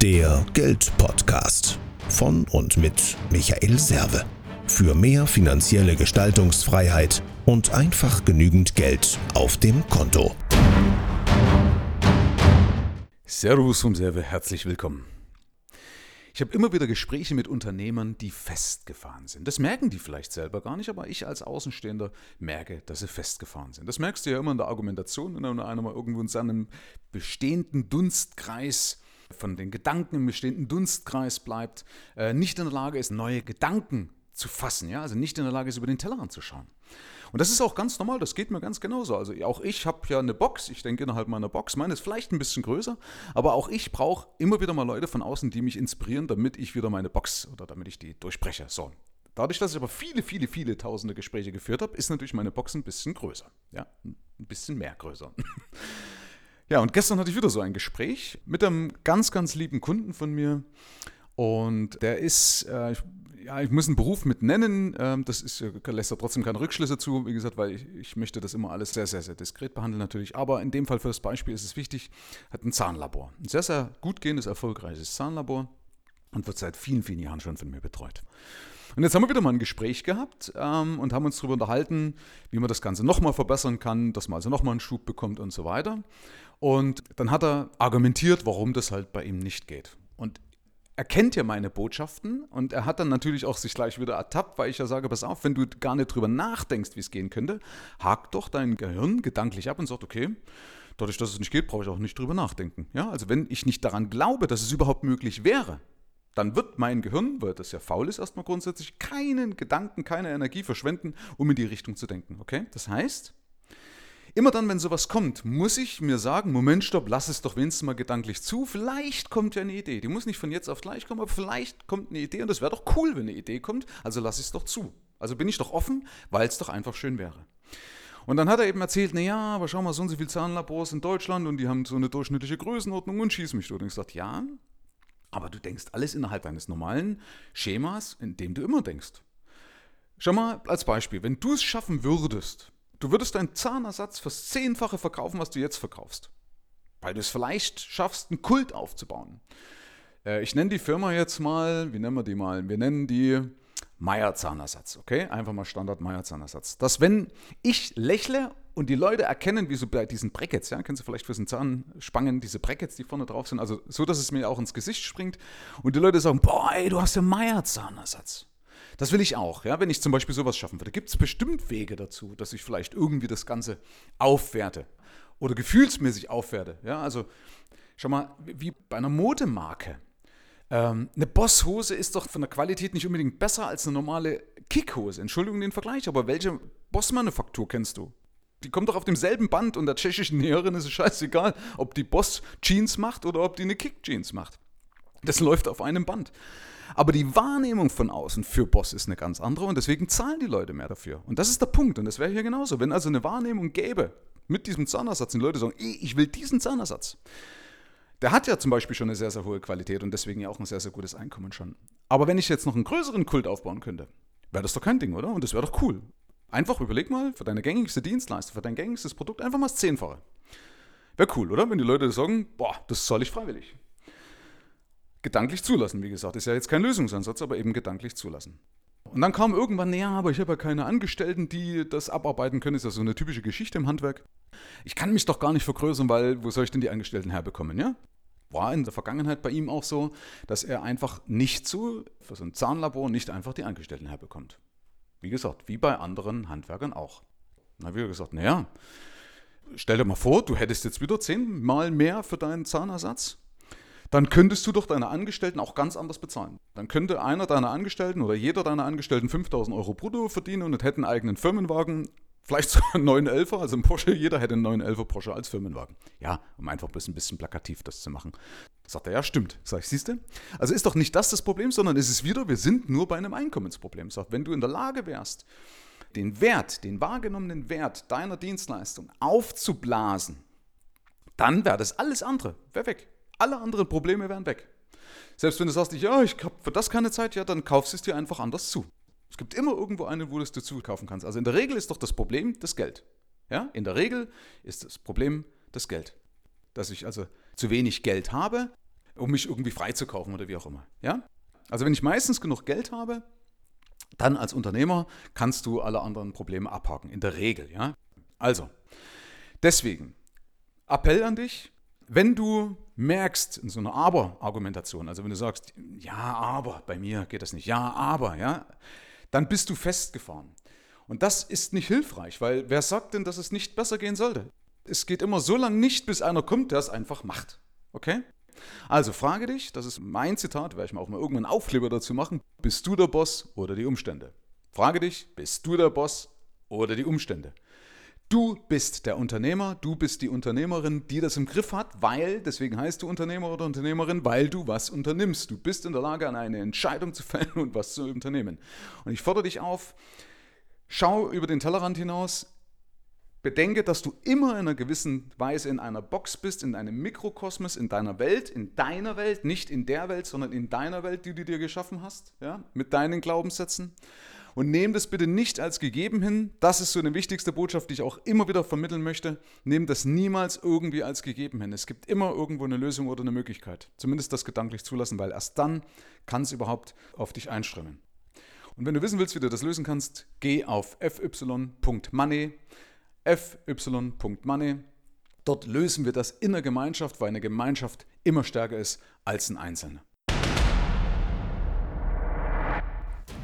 Der Geldpodcast von und mit Michael Serve. Für mehr finanzielle Gestaltungsfreiheit und einfach genügend Geld auf dem Konto. Servus vom Serve, herzlich willkommen. Ich habe immer wieder Gespräche mit Unternehmern, die festgefahren sind. Das merken die vielleicht selber gar nicht, aber ich als Außenstehender merke, dass sie festgefahren sind. Das merkst du ja immer in der Argumentation, wenn einer mal irgendwo in seinem bestehenden Dunstkreis von den Gedanken im bestehenden Dunstkreis bleibt, äh, nicht in der Lage ist, neue Gedanken zu fassen, ja, also nicht in der Lage ist, über den Tellerrand zu schauen. Und das ist auch ganz normal, das geht mir ganz genauso. Also auch ich habe ja eine Box, ich denke innerhalb meiner Box, meine ist vielleicht ein bisschen größer, aber auch ich brauche immer wieder mal Leute von außen, die mich inspirieren, damit ich wieder meine Box oder damit ich die durchbreche. So. Dadurch, dass ich aber viele, viele, viele tausende Gespräche geführt habe, ist natürlich meine Box ein bisschen größer. Ja, ein bisschen mehr größer. Ja, und gestern hatte ich wieder so ein Gespräch mit einem ganz, ganz lieben Kunden von mir. Und der ist, äh, ja, ich muss einen Beruf mit nennen. Ähm, das ist, lässt er trotzdem keine Rückschlüsse zu, wie gesagt, weil ich, ich, möchte das immer alles sehr, sehr, sehr diskret behandeln natürlich. Aber in dem Fall für das Beispiel ist es wichtig, hat ein Zahnlabor. Ein sehr, sehr gut gehendes, erfolgreiches Zahnlabor und wird seit vielen, vielen Jahren schon von mir betreut. Und jetzt haben wir wieder mal ein Gespräch gehabt ähm, und haben uns darüber unterhalten, wie man das Ganze nochmal verbessern kann, dass man also nochmal einen Schub bekommt und so weiter. Und dann hat er argumentiert, warum das halt bei ihm nicht geht. Und er kennt ja meine Botschaften und er hat dann natürlich auch sich gleich wieder ertappt, weil ich ja sage, pass auf, wenn du gar nicht drüber nachdenkst, wie es gehen könnte, hakt doch dein Gehirn gedanklich ab und sagt, okay, dadurch, dass es nicht geht, brauche ich auch nicht drüber nachdenken. Ja, also wenn ich nicht daran glaube, dass es überhaupt möglich wäre, dann wird mein Gehirn, weil das ja faul ist erstmal grundsätzlich, keinen Gedanken, keine Energie verschwenden, um in die Richtung zu denken. Okay? Das heißt, Immer dann, wenn sowas kommt, muss ich mir sagen, Moment, stopp, lass es doch wenigstens mal gedanklich zu. Vielleicht kommt ja eine Idee. Die muss nicht von jetzt auf gleich kommen, aber vielleicht kommt eine Idee und das wäre doch cool, wenn eine Idee kommt. Also lass es doch zu. Also bin ich doch offen, weil es doch einfach schön wäre. Und dann hat er eben erzählt, naja, aber schau mal, so und so viele Zahnlabors in Deutschland und die haben so eine durchschnittliche Größenordnung und schieß mich durch. Und ich sagte, ja, aber du denkst alles innerhalb eines normalen Schemas, in dem du immer denkst. Schau mal als Beispiel, wenn du es schaffen würdest, Du würdest deinen Zahnersatz fürs Zehnfache verkaufen, was du jetzt verkaufst. Weil du es vielleicht schaffst, einen Kult aufzubauen. Äh, ich nenne die Firma jetzt mal, wie nennen wir die mal? Wir nennen die Meier Zahnersatz, okay? Einfach mal Standard Meier Zahnersatz. Dass wenn ich lächle und die Leute erkennen, wie so bei diesen Brackets, ja, kennst du vielleicht für den Zahnspangen, diese Brackets, die vorne drauf sind, also so, dass es mir auch ins Gesicht springt und die Leute sagen, boah, ey, du hast ja Meier Zahnersatz. Das will ich auch, ja, wenn ich zum Beispiel sowas schaffen würde. Gibt es bestimmt Wege dazu, dass ich vielleicht irgendwie das Ganze aufwerte oder gefühlsmäßig aufwerte. Ja, also schau mal, wie bei einer Modemarke. Ähm, eine Bosshose ist doch von der Qualität nicht unbedingt besser als eine normale Kickhose. Entschuldigung den Vergleich, aber welche Boss-Manufaktur kennst du? Die kommt doch auf demselben Band und der tschechischen Näherin ist es scheißegal, ob die Boss Jeans macht oder ob die eine Kick Jeans macht. Das läuft auf einem Band. Aber die Wahrnehmung von außen für Boss ist eine ganz andere und deswegen zahlen die Leute mehr dafür. Und das ist der Punkt und das wäre hier genauso. Wenn also eine Wahrnehmung gäbe mit diesem Zahnersatz die Leute sagen, ich will diesen Zahnersatz, der hat ja zum Beispiel schon eine sehr, sehr hohe Qualität und deswegen ja auch ein sehr, sehr gutes Einkommen schon. Aber wenn ich jetzt noch einen größeren Kult aufbauen könnte, wäre das doch kein Ding, oder? Und das wäre doch cool. Einfach überleg mal für deine gängigste Dienstleistung, für dein gängigstes Produkt einfach mal das Zehnfache. Wäre cool, oder? Wenn die Leute sagen, boah, das zahle ich freiwillig gedanklich zulassen, wie gesagt. Ist ja jetzt kein Lösungsansatz, aber eben gedanklich zulassen. Und dann kam irgendwann, naja, aber ich habe ja keine Angestellten, die das abarbeiten können. Ist ja so eine typische Geschichte im Handwerk. Ich kann mich doch gar nicht vergrößern, weil wo soll ich denn die Angestellten herbekommen, ja? War in der Vergangenheit bei ihm auch so, dass er einfach nicht so, für so ein Zahnlabor nicht einfach die Angestellten herbekommt. Wie gesagt, wie bei anderen Handwerkern auch. Habe ich gesagt, naja, stell dir mal vor, du hättest jetzt wieder zehnmal mehr für deinen Zahnersatz dann könntest du doch deine Angestellten auch ganz anders bezahlen. Dann könnte einer deiner Angestellten oder jeder deiner Angestellten 5000 Euro brutto verdienen und hätte einen eigenen Firmenwagen, vielleicht sogar einen 911er, also ein Porsche, jeder hätte einen 911er Porsche als Firmenwagen. Ja, um einfach ein bisschen plakativ das zu machen. Sagt er, ja, stimmt. Sag ich, siehst du? Also ist doch nicht das das Problem, sondern es ist wieder, wir sind nur bei einem Einkommensproblem. Sagt, wenn du in der Lage wärst, den Wert, den wahrgenommenen Wert deiner Dienstleistung aufzublasen, dann wäre das alles andere, wäre weg. Alle anderen Probleme wären weg. Selbst wenn du sagst, ja, ich habe für das keine Zeit, ja, dann kaufst du es dir einfach anders zu. Es gibt immer irgendwo einen, wo du es dir zukaufen kannst. Also in der Regel ist doch das Problem das Geld. Ja, in der Regel ist das Problem das Geld. Dass ich also zu wenig Geld habe, um mich irgendwie freizukaufen oder wie auch immer. Ja? Also wenn ich meistens genug Geld habe, dann als Unternehmer kannst du alle anderen Probleme abhaken, in der Regel. Ja? Also, deswegen, Appell an dich, wenn du merkst in so einer Aber-Argumentation, also wenn du sagst, ja, aber, bei mir geht das nicht, ja, aber, ja, dann bist du festgefahren. Und das ist nicht hilfreich, weil wer sagt denn, dass es nicht besser gehen sollte? Es geht immer so lange nicht, bis einer kommt, der es einfach macht. Okay? Also frage dich, das ist mein Zitat, werde ich mir auch mal irgendwann Aufkleber dazu machen, bist du der Boss oder die Umstände? Frage dich, bist du der Boss oder die Umstände? Du bist der Unternehmer, du bist die Unternehmerin, die das im Griff hat, weil, deswegen heißt du Unternehmer oder Unternehmerin, weil du was unternimmst. Du bist in der Lage, eine Entscheidung zu fällen und was zu unternehmen. Und ich fordere dich auf, schau über den Tellerrand hinaus, bedenke, dass du immer in einer gewissen Weise in einer Box bist, in einem Mikrokosmos, in deiner Welt, in deiner Welt, nicht in der Welt, sondern in deiner Welt, die du dir geschaffen hast, ja, mit deinen Glaubenssätzen. Und nehme das bitte nicht als gegeben hin. Das ist so eine wichtigste Botschaft, die ich auch immer wieder vermitteln möchte. Nehme das niemals irgendwie als gegeben hin. Es gibt immer irgendwo eine Lösung oder eine Möglichkeit. Zumindest das gedanklich zulassen, weil erst dann kann es überhaupt auf dich einströmen. Und wenn du wissen willst, wie du das lösen kannst, geh auf fy.money, fy.money. Dort lösen wir das in der Gemeinschaft, weil eine Gemeinschaft immer stärker ist als ein Einzelner.